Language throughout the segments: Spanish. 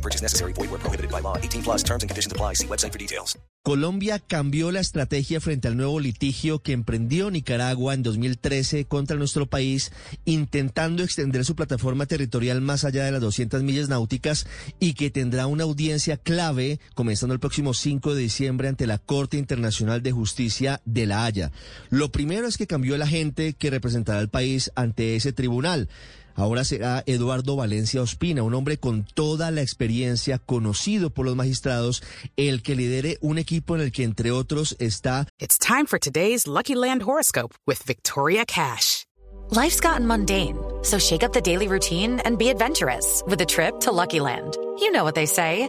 No purchase necessary. Void where prohibited by law. 18 plus terms and conditions apply. See website for details. Colombia cambió la estrategia frente al nuevo litigio que emprendió Nicaragua en 2013 contra nuestro país, intentando extender su plataforma territorial más allá de las 200 millas náuticas y que tendrá una audiencia clave comenzando el próximo 5 de diciembre ante la Corte Internacional de Justicia de La Haya. Lo primero es que cambió el agente que representará al país ante ese tribunal. Ahora será Eduardo Valencia Ospina, un hombre con toda la experiencia, conocido por los magistrados, el que lidere un equipo en el que, entre otros, está. It's time for today's Lucky Land horoscope with Victoria Cash. Life's gotten mundane, so shake up the daily routine and be adventurous with a trip to Lucky Land. You know what they say.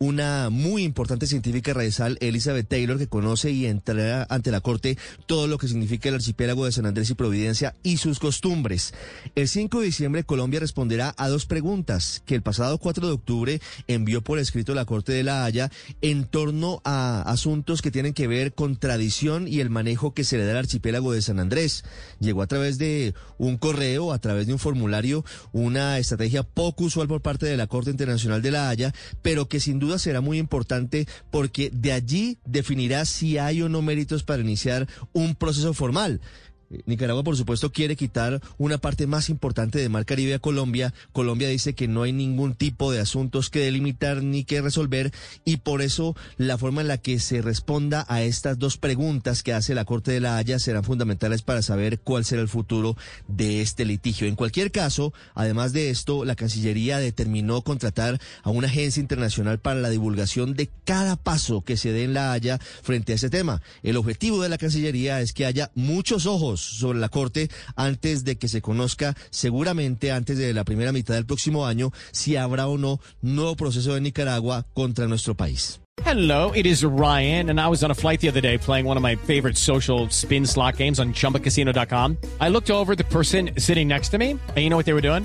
Una muy importante científica raizal, Elizabeth Taylor, que conoce y entrará ante la corte todo lo que significa el archipiélago de San Andrés y Providencia y sus costumbres. El 5 de diciembre, Colombia responderá a dos preguntas que el pasado 4 de octubre envió por escrito la Corte de la Haya en torno a asuntos que tienen que ver con tradición y el manejo que se le da al archipiélago de San Andrés. Llegó a través de un correo, a través de un formulario, una estrategia poco usual por parte de la Corte Internacional de la Haya, pero que sin duda será muy importante porque de allí definirá si hay o no méritos para iniciar un proceso formal. Nicaragua, por supuesto, quiere quitar una parte más importante de Mar Caribe a Colombia. Colombia dice que no hay ningún tipo de asuntos que delimitar ni que resolver y por eso la forma en la que se responda a estas dos preguntas que hace la Corte de la Haya serán fundamentales para saber cuál será el futuro de este litigio. En cualquier caso, además de esto, la Cancillería determinó contratar a una agencia internacional para la divulgación de cada paso que se dé en la Haya frente a ese tema. El objetivo de la Cancillería es que haya muchos ojos sobre la Corte antes de que se conozca, seguramente antes de la primera mitad del próximo año, si habrá o no nuevo proceso de Nicaragua contra nuestro país. Hello, it is Ryan, and I was on a flight the other day playing one of my favorite social spin slot games on chumbacasino.com. I looked over the person sitting next to me, and you know what they were doing?